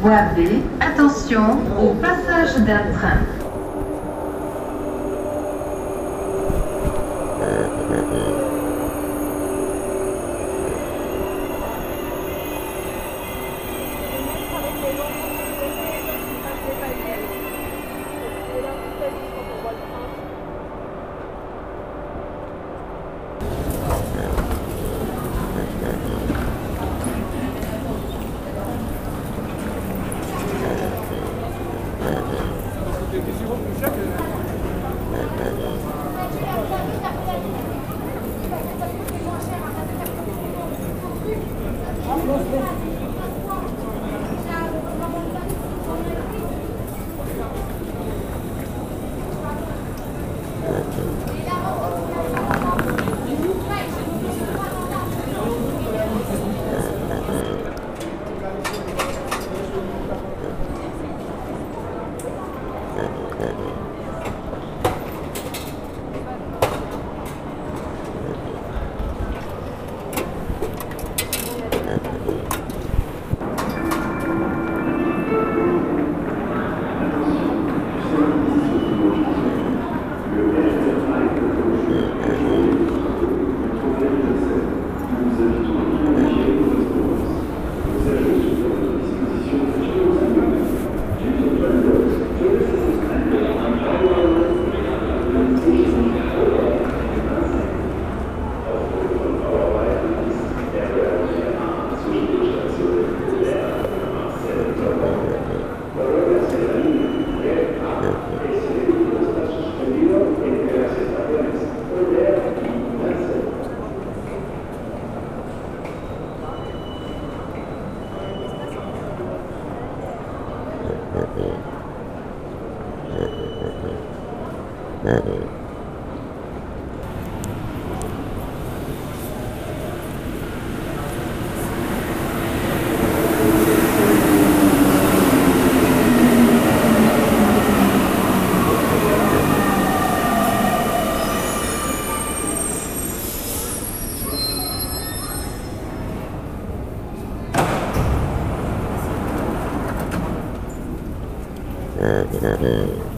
Voie B, attention au passage d'un train. Uh, uh.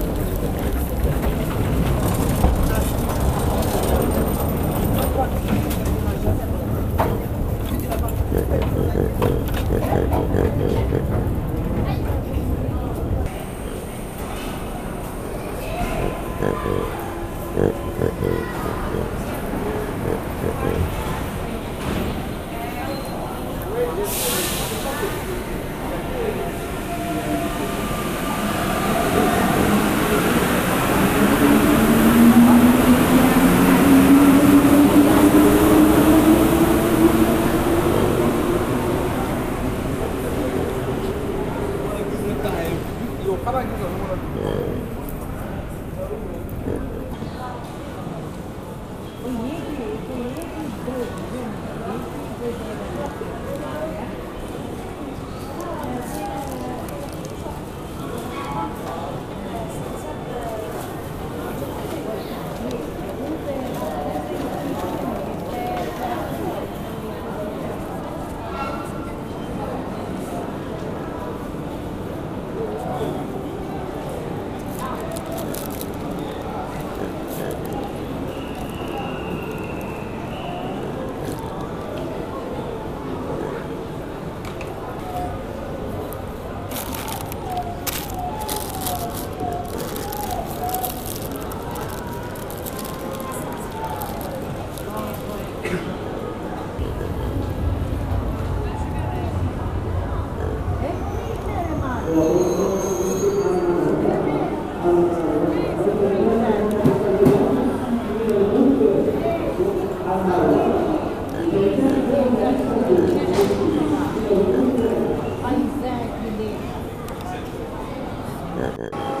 Uh, uh, uh.